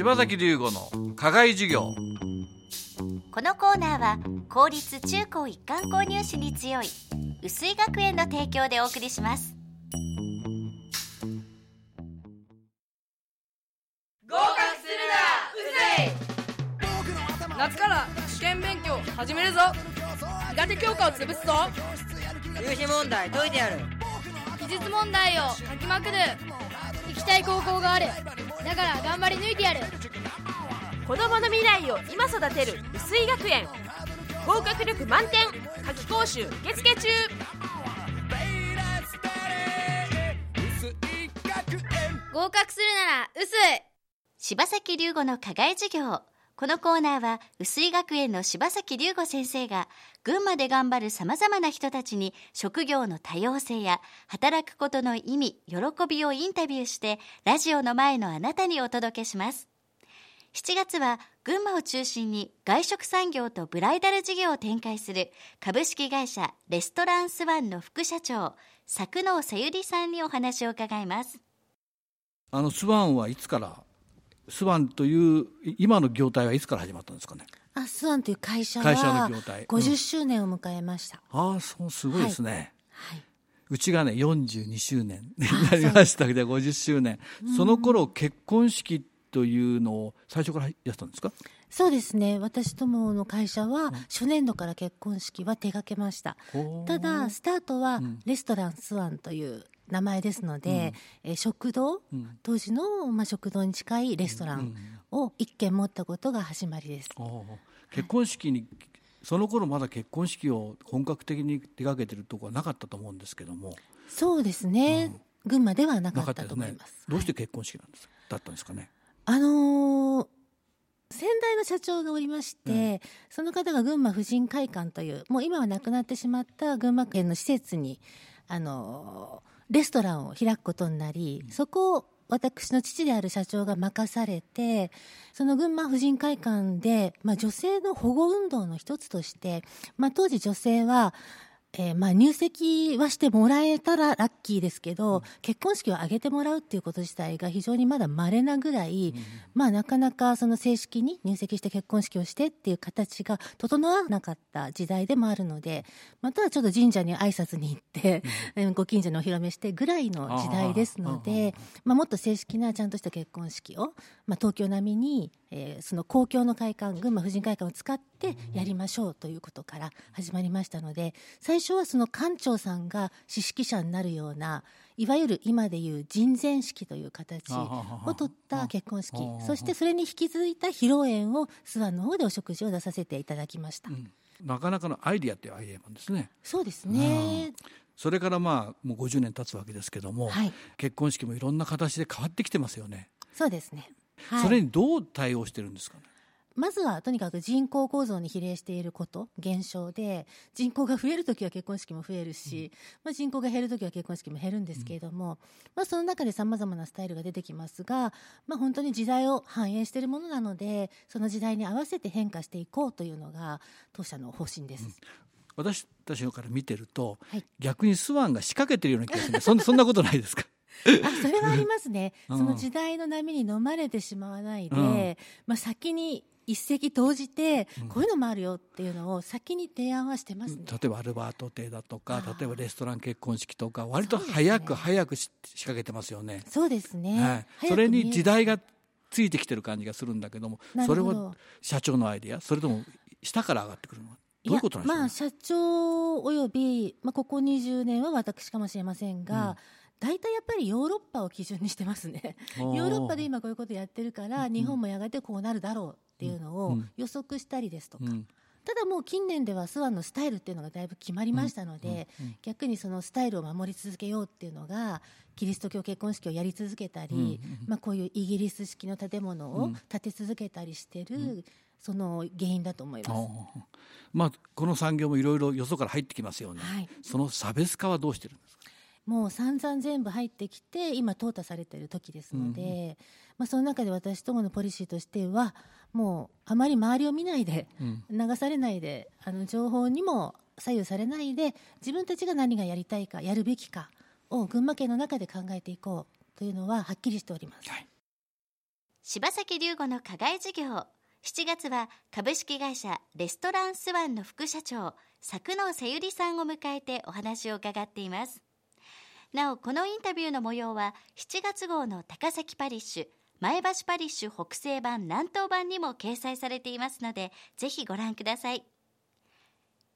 柴崎龍吾の課外授業。このコーナーは公立中高一貫購入士に強い薄井学園の提供でお送りします。合格するなうぜい。夏から試験勉強始めるぞ。苦手教科を潰すぞ。入試問題解いてやる。記述問題を書きまくる。行きたい高校があるだから頑張り抜いてやる。子供の未来を今育てる薄井学園。合格力満点。夏期講習受付中。合格するなら薄い柴崎龍吾の課外授業このコーナーは薄井学園の柴崎龍吾先生が群馬で頑張るさまざまな人たちに職業の多様性や働くことの意味喜びをインタビューしてラジオの前のあなたにお届けします。7月は群馬を中心に外食産業とブライダル事業を展開する株式会社レストランスワンの副社長作能さゆりさんにお話を伺います。あのスワンはいつから？スワンという今の業態はいつから始まったんですかね？あスワンという会社会社のは業態。うん50周年を迎えました、ああそうすごいですね、はい、うちがね42周年になりましたけど50周年。その頃結婚式というのを最初からやってたんですか？そうですね。私どもの会社は初年度から結婚式は手掛けました。ほうただスタートはレストランスワンという名前ですので、えー食堂、当時の、まあ、食堂に近いレストランを一軒持ったことが始まりです、結婚式に、その頃まだ結婚式を本格的に手掛けてるところはなかったと思うんですけども。そうですね、群馬ではなかっったと思います。どうして結婚式なんですか、だったんですかね。あのー先代の社長がおりまして、その方が群馬婦人会館というもう今はなくなってしまった群馬県の施設に、あのーレストランを開くことになり、そこを私の父である社長が任されてその群馬婦人会館で、まあ、女性の保護運動の一つとして、まあ、当時女性はえーまあ入籍はしてもらえたらラッキーですけど、結婚式を挙げてもらうっていうこと自体が非常にまだ稀なぐらい、まあなかなかその正式に入籍して結婚式をしてっていう形が整わなかった時代でもあるので、またはちょっと神社に挨拶に行って、えーご近所にお披露目してぐらいの時代ですので、まあもっと正式なちゃんとした結婚式を、まあ東京並みに、えーその公共の会館、群馬婦人会館を使ってやりましょうということから始まりましたので、最初はその館長さんが司式者になるような、いわゆる今でいう人前式という形を取った結婚式、そしてそれに引き続いた披露宴を諏訪の方でお食事を出させていただきました。なかなかのアイディアっていうアイデアなんですね。そうですね。それからまあもう50年経つわけですけども、はい。結婚式もいろんな形で変わってきてますよね、そうですね。はい。それにどう対応してるんですかね？まずはとにかく人口構造に比例していること減少で人口が増えるときは結婚式も増えるし、まあ、人口が減るときは結婚式も減るんですけれども、まあ、その中でさまざまなスタイルが出てきますが、まあ、本当に時代を反映しているものなのでその時代に合わせて変化していこうというのが当社の方針です。私たちのから見てると、はい。逆にスワンが仕掛けてるような気がするそんそんなことないですか？あそれはありますね、うん。その時代の波に飲まれてしまわないで、うん。まあ、先に一石投じて、こういうのもあるよっていうのを先に提案はしてますね。例えばアルバート邸だとか例えばレストラン結婚式とか割と早く早くし仕掛けてますよね。そうですね、はい、それに時代がついてきてる感じがするんだけどもそれは社長のアイデア？それとも下から上がってくるの？はどういうことなんでしょう、まあ、社長および、まあ、ここ20年は私かもしれませんが、大体やっぱりヨーロッパを基準にしてますね。ヨ おー。ーロッパで今こういうことやってるから、日本もやがてこうなるだろうっていうのを予測したりですとか、うんただもう近年ではスワンのスタイルっていうのがだいぶ決まりましたので、逆にそのスタイルを守り続けようっていうのがキリスト教結婚式をやり続けたり、まあ、こういうイギリス式の建物を建て続けたりしてる、その原因だと思います。まあ、この産業もいろいろよそから入ってきますよね、はい。その差別化はどうしてるんですか？もう散々全部入ってきて今淘汰されている時ですので、まあ、その中で私どものポリシーとしてはもうあまり周りを見ないで、流されないであの情報にも左右されないで自分たちが何がやりたいかやるべきかを群馬県の中で考えていこうというのははっきりしております。柴崎龍吾の課外事業。7月は株式会社レストランスワンの副社長佐久野さゆりさんを迎えてお話を伺っていますなおこのインタビューの模様は7月号の高崎パリッシュ前橋パリッシュ北西版南東版にも掲載されていますのでぜひご覧ください。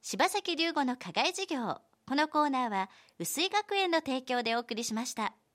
柴崎龍吾の課外授業。このコーナーは薄井学園の提供でお送りしました。